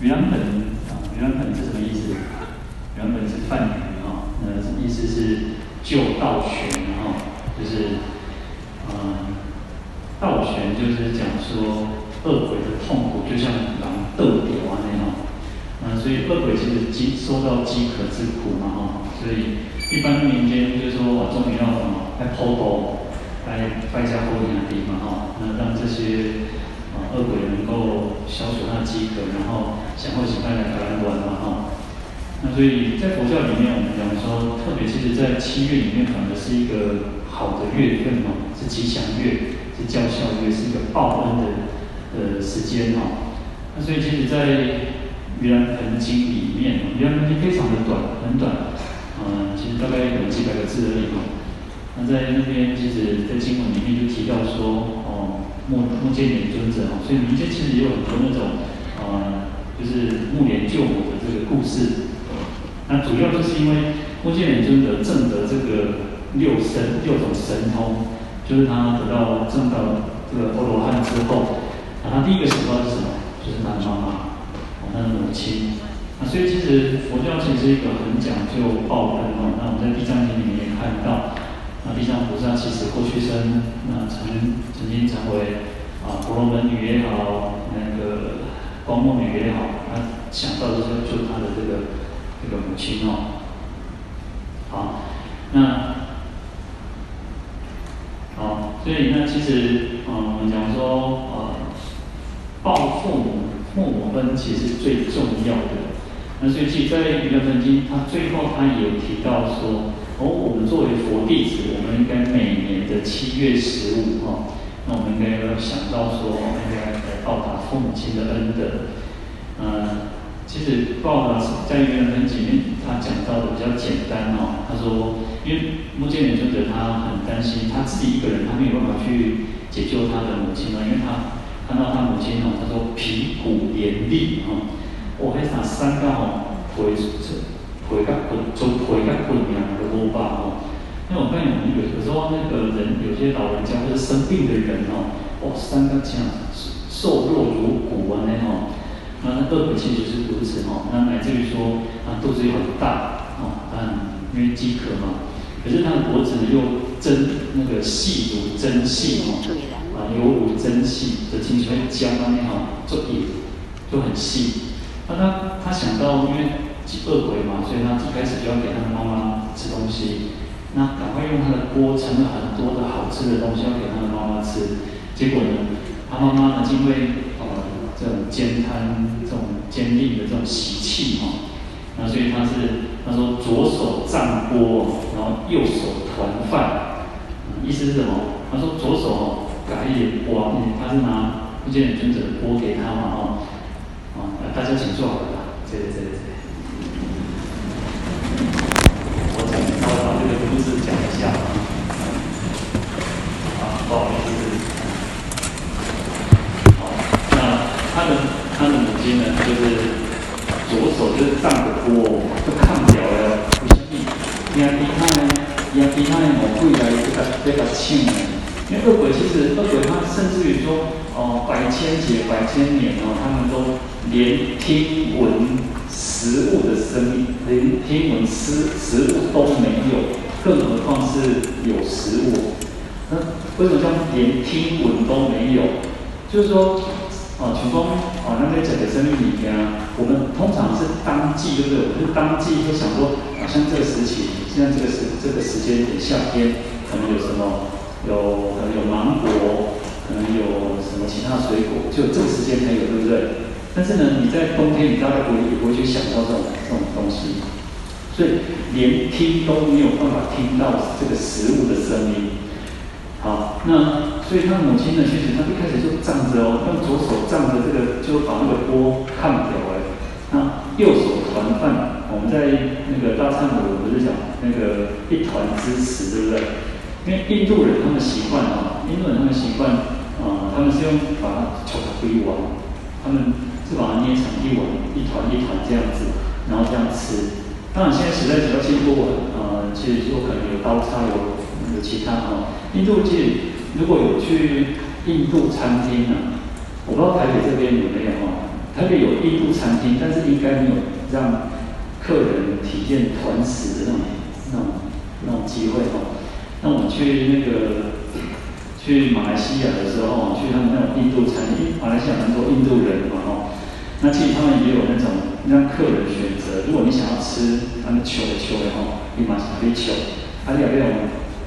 原本啊，原本是什么意思？原本是梵语啊，那意思是救倒悬啊，就是嗯，道玄就是讲说恶鬼的痛苦就像狼斗牛啊那样，嗯，所以恶鬼其实饥受到饥渴之苦嘛哈，所以一般民间就是说啊，终于要什么来剖剖，来拜下后天地嘛哈，那让这些。啊恶鬼能够消除他的饥渴，然后想后请大家来玩嘛哈。那所以在佛教里面，我们讲说，特别其实，在七月里面，反而是一个好的月份哦，是吉祥月，是教孝月，是一个报恩的呃时间哦。那所以其实，在《盂兰盆经》里面，《盂兰盆经》非常的短，很短，嗯，其实大概有几百个字而已嘛。那在那边，其实，在经文里面就提到说，目目犍连尊者哦，所以民间其实也有很多那种，呃，就是目连救母的这个故事。那主要就是因为目犍连尊者证得这个六神六种神通，就是他得到证到这个阿罗汉之后，那他第一个想到是什么？就是他的妈妈，他的母亲。那所以其实佛教其实是一个很讲究报恩哦。那我们在《地藏经》里面也看到。那地藏菩萨其实过去生，那曾曾经成为啊婆罗门女也好，那个光目女也好，他想到的就是救他的这个这个母亲哦。好，那好，所以那其实嗯，我们讲说呃，报父母父母恩其实最重要的。那所以其实在《盂兰盆经》，他最后他也有提到说。哦，我们作为佛弟子，我们应该每年的七月十五哈，那我们应该要想到说，应该来报答父母亲的恩德。嗯，其实报答在《盂兰盆经》里面，他讲到的比较简单哦。他说，因为目犍连尊者他很担心他自己一个人，他没有办法去解救他的母亲嘛，因为他看到他母亲哦，他说皮骨连粒哈，我还想三个哦，回是。回个滚，就回个滚两个多吧哦。因为我发现我们有有时候那个人，有些老人家或者生病的人哦，哦，三个这样瘦弱如骨啊那种，那恶鬼其实是如此哦。那乃至于说啊肚子又很大哦，但，因为饥渴嘛。可是他的脖子呢又针那个细如针细哦，啊犹如针细，的听起来很僵啊那种，就也就很细。那他他想到因为。恶鬼嘛，所以他一开始就要给他的妈妈吃东西。那赶快用他的锅盛了很多的好吃的东西要给他的妈妈吃。结果呢，他妈妈呢，因为呃这种慳贪、这种坚定的这种习气哈，那所以他是他说左手仗锅，然后右手团饭，意思是什么？他说左手哦改一点锅，他是拿目犍连尊者的锅给他嘛哈，啊、哦，大家请坐吧，这这这。我讲，我把这个故事讲一下啊。不好意思。好、那他的他的母亲呢，就是左手就是丈夫，都看不了了，不是？你看，你看呢，你看，你看，我跪来这个这个亲呢。因为恶鬼其实恶鬼他甚至于说，哦，百千劫百千年哦，他们都连听闻食物的声音，连听闻吃食物都没有，更何况是有食物。那为什么叫连听闻都没有？就是说。哦，全光哦，那在讲的生命里面啊，我们通常是当季，对不对？我们是当季就想说，好像这个时期，现在这个时这个时间点，夏天可能有什么，有可能有芒果，可能有什么其他水果，就这个时间才有，对不对？但是呢，你在冬天，你大概不会不会去想到这种这种东西，所以连听都没有办法听到这个食物的声音。好，那。所以他母亲呢，其实他一开始就仗着哦，用左手仗着这个，就把那个锅看掉哎。那右手团饭，我们在那个大忏悔我不是讲那个一团之词，对不对？因为印度人他们习惯啊，印度人他们习惯啊，他们是用把它敲成一碗，他们是把它捏成一碗一团一团这样子，然后这样吃。当然现在时代比较进步，呃，其实说可能有刀叉，有有其他哈，印度其实。如果有去印度餐厅呢、啊，我不知道台北这边有没有哈。台北有印度餐厅，但是应该没有让客人体验团食的那种、那种、那种机会哦。那我们去那个去马来西亚的时候，去他们那种印度餐厅，马来西亚蛮多印度人嘛哦。那其实他们也有那种让客人选择，如果你想要吃他们球的球的吼，你马上可以球，还有那种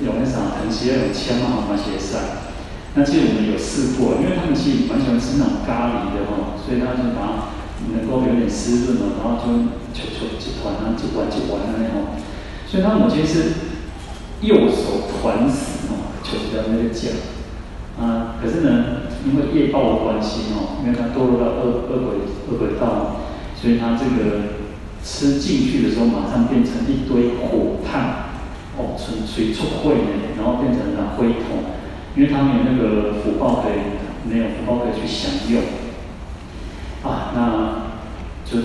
有那啥藤溪那种签嘛，马些赛。那其实我们有试过，因为他们其实蛮喜欢吃那种咖喱的哈，所以他就把能够有点湿润嘛，然后就球球一团啊，一碗一碗的那种。所以他母亲是右手团死哦，球球在那个讲啊。可是呢，因为业报的关系哦，因为他堕落到恶恶鬼恶鬼道，所以他这个吃进去的时候，马上变成一堆火炭哦，从水出会呢，然后变成了灰桶。因为他没有那个福报可以，没有福报可以去享用，啊，那就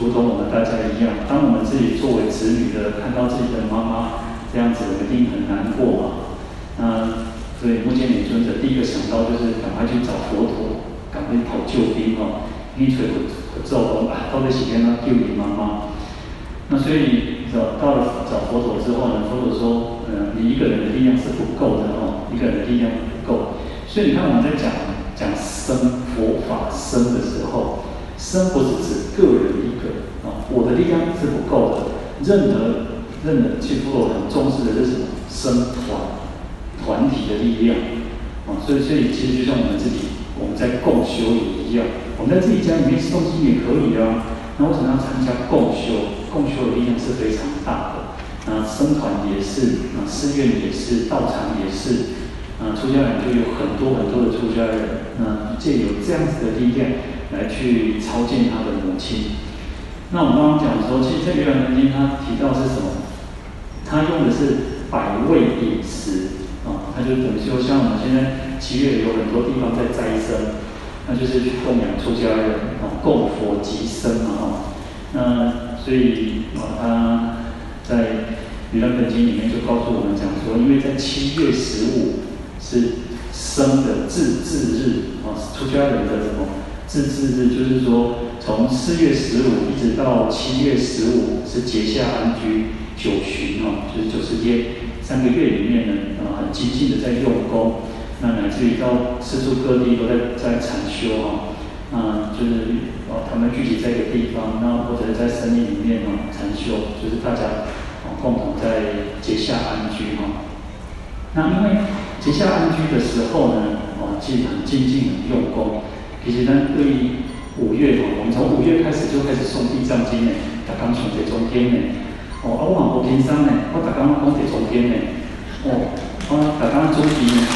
如同我们大家一样，当我们自己作为子女的看到自己的妈妈这样子，一定很难过嘛。那所以目犍连尊者第一个想到就是赶快去找佛陀，赶快讨救兵哦，你腿不不走动啊，到底时间呢救你妈妈。那所以找到了找佛陀之后呢，佛陀说，嗯，你一个人的力量是不够的哦。一个人的力量不够，所以你看我们在讲讲生佛法生的时候，生不是指个人一个啊，我的力量是不够的。任何任何，其实我很重视的是什么？僧团团体的力量啊，所以所以其实就像我们自己，我们在共修也一样，我们在自己家里面诵经也可以啊。那为什么要参加共修？共修的力量是非常大的。啊，僧团也是，啊，寺院也是，道场也是。啊，出家人就有很多很多的出家人，那借由这样子的力量来去超荐他的母亲。那我们刚刚讲说，其实在《圆满经》他提到是什么？他用的是百味饮食啊，他就等于说，像我们现在七月有很多地方在斋僧，那就是去供养出家人啊，供佛及僧嘛哈。那所以啊，他在《圆满经》里面就告诉我们讲说，因为在七月十五。是生的自治日啊，出家人的什么自治日？就是说，从四月十五一直到七月十五是结夏安居九旬哦，就是九十天三个月里面呢，啊，很精进的在用功，那乃至于到四处各地都在在禅修啊，啊，就是哦，他们聚集在一个地方，那或者在森林里面啊禅修，就是大家啊共同在结夏安居哈。那因为结夏安居的时候呢，哦，其实很精进、很用功。其实呢，对于五月哦，我们从五月开始就开始诵地藏经呢，大刚从这中天呢，哦，啊，我嘛无轻松呢，我大刚讲这中天呢，哦，啊大刚中天呢。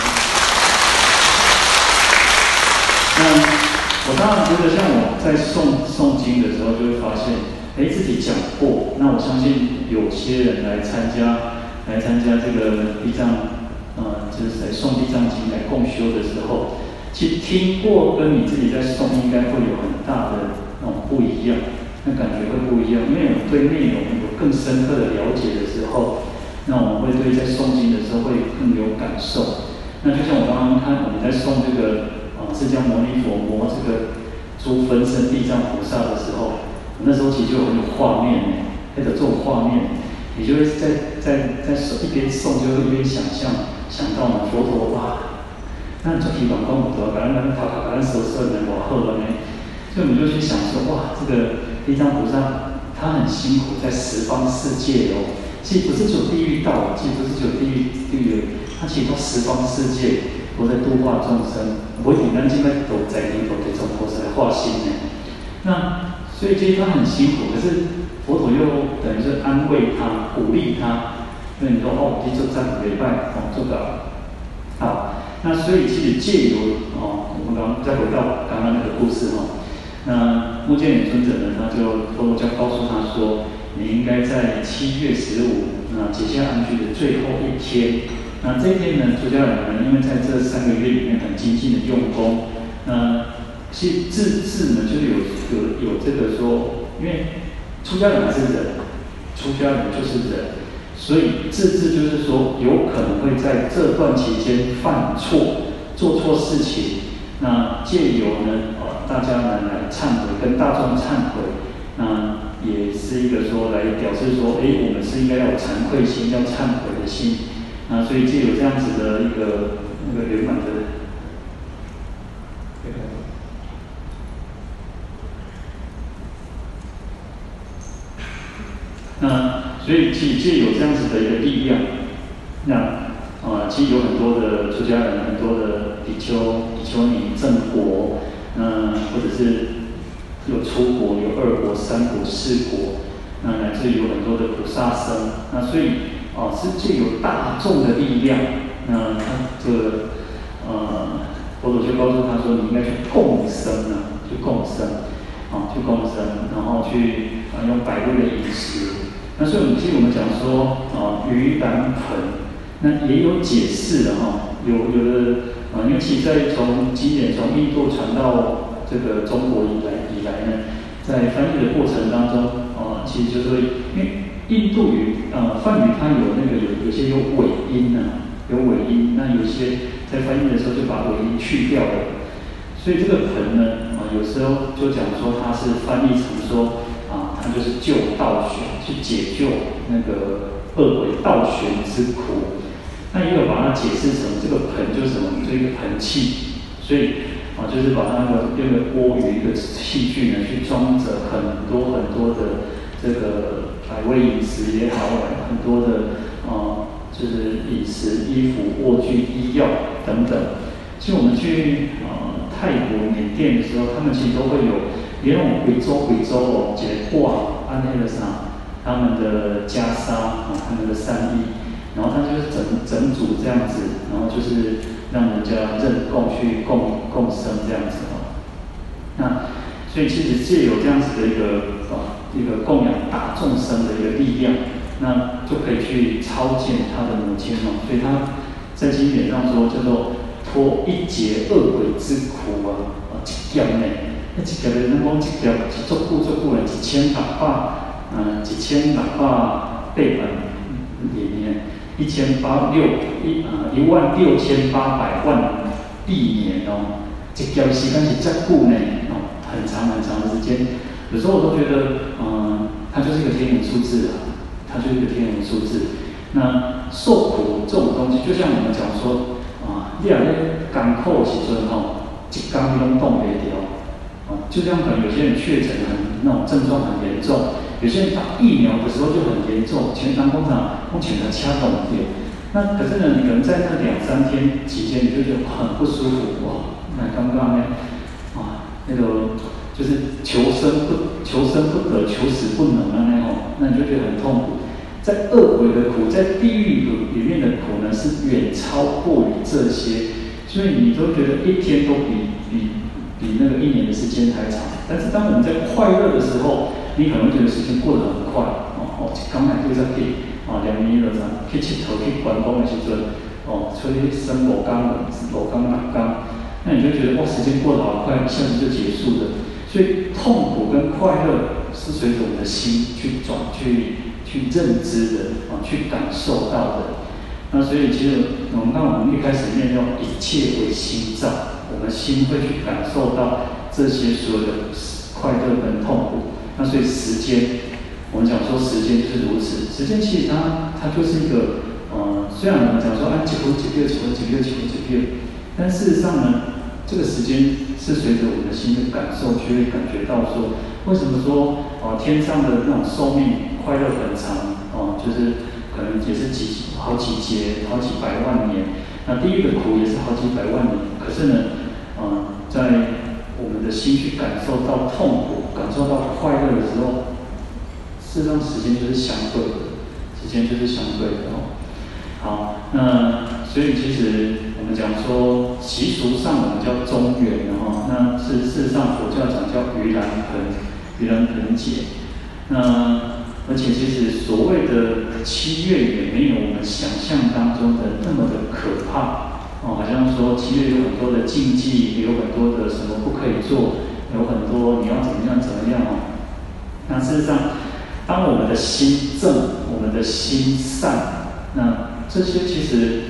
那我当然觉得，像我在诵诵经的时候，就会发现，哎，自己讲过。那我相信有些人来参加，来参加这个地藏。嗯，就是在诵地藏经来共修的时候，其实听过跟你自己在诵应该会有很大的那种不一样，那感觉会不一样。因为我对内容有更深刻的了解的时候，那我们会对在诵经的时候会更有感受。那就像我刚刚看我们在诵这个啊释迦牟尼佛摩这个诸分身地藏菩萨的时候，那时候其实就很有画面呢，那个这种画面，你就会在在在手一边诵就会一边想象。想到了佛陀哇，那就提广告佛陀，感恩感恩，他他感恩所有人，我后了呢，所以我们就去想说哇，这个地藏菩萨他很辛苦，在十方世界哦，其实不是只有地狱道，其实不是只有地狱地狱，他其实都十方世界都在度化众生，我简单现在都在里头给众菩萨来化心呢。那所以其实他很辛苦，可是佛陀又等于是安慰他，鼓励他。那你说哦，你就这样礼拜哦，做的。那所以其实借由哦，我们刚再回到刚刚那个故事哈、那目犍连尊者呢，他就佛陀就告诉他说，你应该在七月十五那结夏安居的最后一天。那这一天呢，出家人呢，因为在这三个月里面很精进的用功，那其自自呢，就是有有有这个说，因为出家人还是人，出家人就是人。所以自治就是说，有可能会在这段期间犯错，做错事情。那借由呢，呃，大家呢来忏悔，跟大众忏悔，那也是一个说来表示说，哎，我们是应该要惭愧心，要忏悔的心，那所以借有这样子的一个那个圆满的。那所以其实有这样子的一个力量，那啊，其实有很多的出家人，很多的比丘、比丘尼、正果，那或者是有出国、有二国、三国、四国，那乃至有很多的菩萨僧，那所以啊，是借有大众的力量，那他这个呃，佛祖就告诉他说，你应该去共生啊，去共生，啊，去共生，然后去啊用百味的饮食。那所以，我们听我们讲说，啊，盂兰盆，那也有解释的哈。有有的啊，尤其在从经典从印度传到这个中国以来以来呢，在翻译的过程当中，啊，其实就是因为印度语啊，梵语它有那个有有些有尾音呐，有尾音，那有些在翻译的时候就把尾音去掉了。所以这个盆呢，啊，有时候就讲说它是翻译成说。就是救倒悬，去解救那个恶鬼倒悬之苦。那也有把它解释成这个盆就是什么？这一个盆器，所以啊，就是把它的用个锅与一个器具呢，去装着很多很多的这个百味饮食也好，很多的啊，就是饮食、衣服、卧具、医药等等。其实我们去啊泰国、缅甸的时候，他们其实都会有。连那种贵州贵州哦，解挂安那个啥，他们的袈裟啊，他们的善衣，然后他就是整整组这样子，然后就是让人家认供去供供生这样子哦。那所以其实借有这样子的一个啊一个供养大众生的一个力量，那就可以去超荐他的母亲嘛。所以他在经典上说叫做脱一劫恶鬼之苦啊，啊，这样呢。一条人，讲一条是足久足久的，一千六百，嗯，一千六百八百年，一千八六一啊一万六千八百万亿年哦，一条时间是足久呢，哦，很长很长的时间。有时候我都觉得，嗯，它就是一个天文数字啊，它就是一个天文数字。那受苦这种东西，就像我们讲说，啊，你啊咧艰苦的时阵吼，一工拢挡袂掉。就这样，可能有些人确诊很那种症状很严重，有些人打疫苗的时候就很严重，全场工厂目前的掐动点。那可是呢，你可能在那两三天期间，你就觉得很不舒服哇。那刚刚呢，啊，那个就是求生不求生不得，求死不能啊那种，那你就觉得很痛苦。在恶鬼的苦，在地狱里面的苦呢，是远超过于这些，所以你都觉得一天都比比。比那个一年的时间还长，但是当我们在快乐的时候，你可能觉得时间过得很快哦哦，刚才就在去啊两年了噻，去佚佗去观光的时阵哦，出去生火缸、火缸、马缸，那你就觉得哇，时间过得好快，一下子就结束了。所以痛苦跟快乐是随着我们的心去转、去去认知的啊，去感受到的。那所以其实我们看我们一开始念用一切为心造。我们心会去感受到这些所有的快乐跟痛苦，那所以时间，我们讲说时间就是如此。时间其实它它就是一个，呃，虽然我们讲说啊几分几秒几分几秒几分几秒，但事实上呢，这个时间是随着我们的心的感受，就会感觉到说，为什么说哦、呃、天上的那种寿命快乐很长哦、就是可能也是几好几劫好几百万年。那第一个苦也是好几百万年，可是呢，嗯、在我们的心去感受到痛苦、感受到快乐的时候，事实上时间就是相对的，时间就是相对的哦。好，那所以其实我们讲说习俗上我们叫中元哦，那是事实上佛教讲叫盂兰盆，盂兰盆节，那。而且其实所谓的七月也没有我们想象当中的那么的可怕哦，好像说七月有很多的禁忌，有很多的什么不可以做，有很多你要怎么样怎么样哦。那事实上，当我们的心正，我们的心善，那这些其实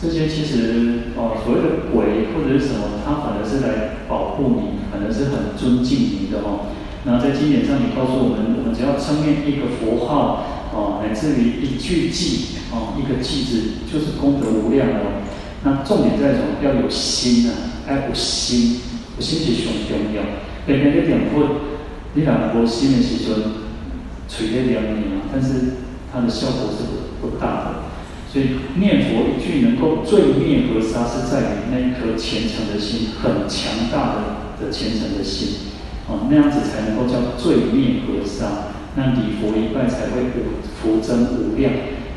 这些其实哦，所谓的鬼或者是什么，它反而是来保护你，反而是很尊敬你的哦。然后在经典上，你告诉我们，我们只要称念一个佛号哦，乃至于一句偈哦，一个偈字，就是功德无量哦。那重点在什么？要有心啊，要有心，有心是上重要。别人在念佛，你若无心。的时阵，随便念念啊，但是它的效果是不不大的。所以念佛一句能够罪灭河沙，是在于那一颗虔诚的心，很强大的的虔诚的心，哦，那样子才能够叫罪灭河沙，那礼佛一拜才会福福增无量。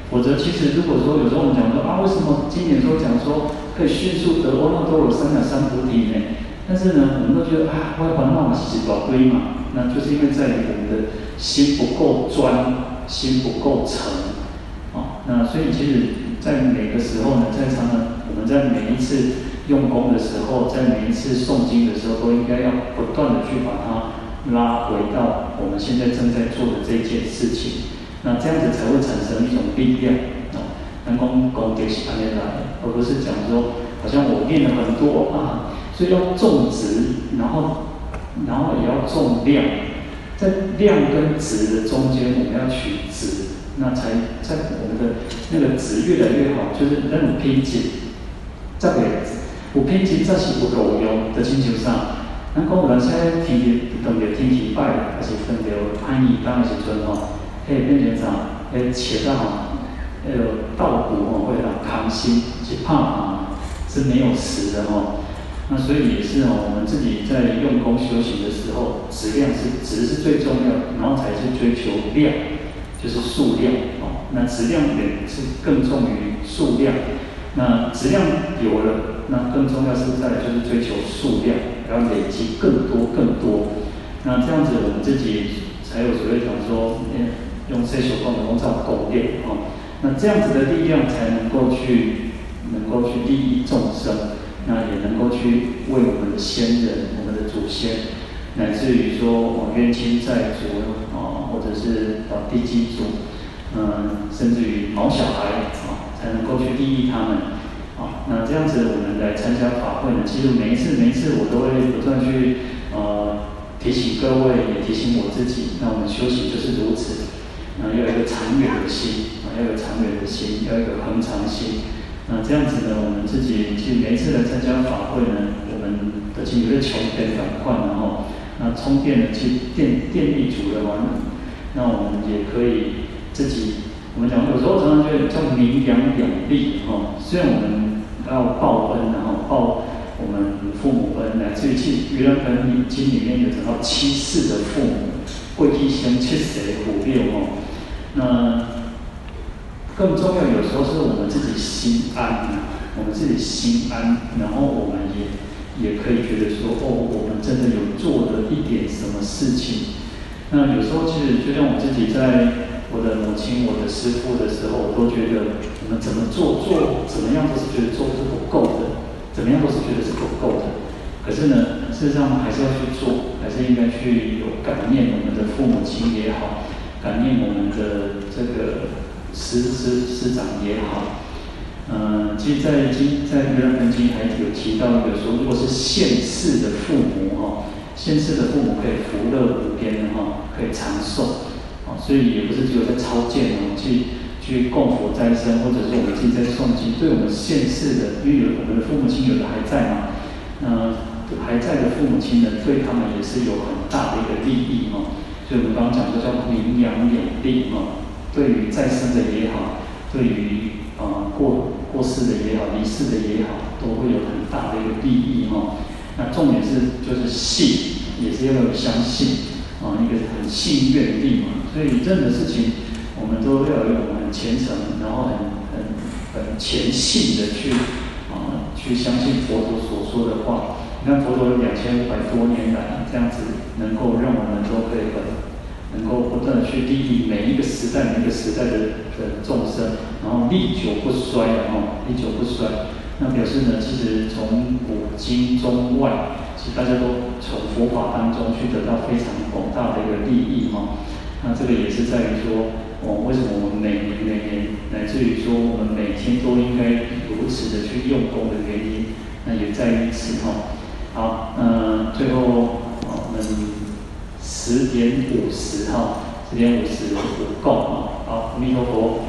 否则，其实如果说有时候我们讲说啊，为什么经典说讲说可以迅速得阿耨多罗三藐三菩提呢？但是呢，我们都觉得啊，我要把那么几宝堆嘛，那就是因为在于我们的心不够专，心不够诚。哦那所以其实，在每个时候呢，在常常我们在每一次用功的时候，在每一次诵经的时候，都应该要不断的去把它拉回到我们现在正在做的这件事情。那这样子才会产生一种力量啊，能够功德是安来，而不是讲说好像我念了很多啊，所以要重质，然后然后也要重量，在量跟质的中间，我们要取质。那才在我们的那个质越来越好，就是那种品质，这个有品质，这是不够用的星球上。那讲有人现在天气等着天气坏，还是等着攀岩当的时阵吼，可以变成啥？诶，切到吼，那个稻谷吼，会很康心去怕啊，是没有食的吼。那所以也是哦，我们自己在用功修行的时候，质量是质是最重要，然后才是追求量。就是数量哦，那质量也是更重于数量。那质量有了，那更重要是在就是追求数量，要累积更多更多。那这样子我们自己才有所谓讲说，用这首功能够造功德哦。那这样子的力量才能够去，能够去利益众生，那也能够去为我们的先人、我们的祖先。乃至于说，我冤亲债主啊，或者是啊地基主，嗯，甚至于毛小孩啊，才能够去利益他们啊。那这样子，我们来参加法会呢，其实每一次每一次，我都会不断去呃提醒各位，也提醒我自己。那我们修行就是如此，那要有一个长远的心啊，要有长远的心，要有一个恒常心。那这样子呢，我们自己其实每一次来参加法会呢，我们的心有个求变转换，然后。那充电的去电电力足的话，那我们也可以自己，我们讲有时候常常觉得叫名扬两利哈。虽然我们要报恩，然后报我们父母恩，乃至于去《盂兰盆经》里面有讲到七世的父母，贵体先七世的苦六哦。那更重要，有时候是我们自己心安呐，我们自己心安，然后我们也。也可以觉得说，哦，我们真的有做了一点什么事情。那有时候其实就像我自己在我的母亲、我的师父的时候，我都觉得我们怎么做做怎么样都是觉得做是不够的，怎么样都是觉得是不够的。可是呢，事实上还是要去做，还是应该去有感念我们的父母亲也好，感念我们的这个师师师长也好。嗯，其实在经在《盂兰盆经》还有提到一个说，如果是现世的父母哈，现世的父母可以福乐无边哈，可以长寿，啊，所以也不是只有在超荐哦，去去供佛在身，或者说我们自己在诵经，对我们现世的，因为有我们的父母亲有的还在嘛，那还在的父母亲呢，对他们也是有很大的一个利益哈，所以我们刚刚讲的叫名扬有利哈，对于在生的也好，对于。啊，过过世的也好，离世的也好，都会有很大的一个利益哈。那重点是就是信，也是要有相信啊，一个很信愿力嘛。所以任何事情，我们都要有很虔诚，然后很很很虔信的去啊，去相信佛陀所说的话。你看佛陀两千五百多年来这样子，能够让我们都可以很。能够不断的去利益每一个时代、每一个时代的的众生，然后历久不衰的哈，历久不衰。那表示呢，其实从古今中外，其实大家都从佛法当中去得到非常广大的一个利益哈。那这个也是在于说，哦，为什么我们每年每年，乃至于说我们每天都应该如此的去用功的原因，那也在于此哈。好，那最后我们十点五十哈，十点五十五够啊，好，阿弥陀佛。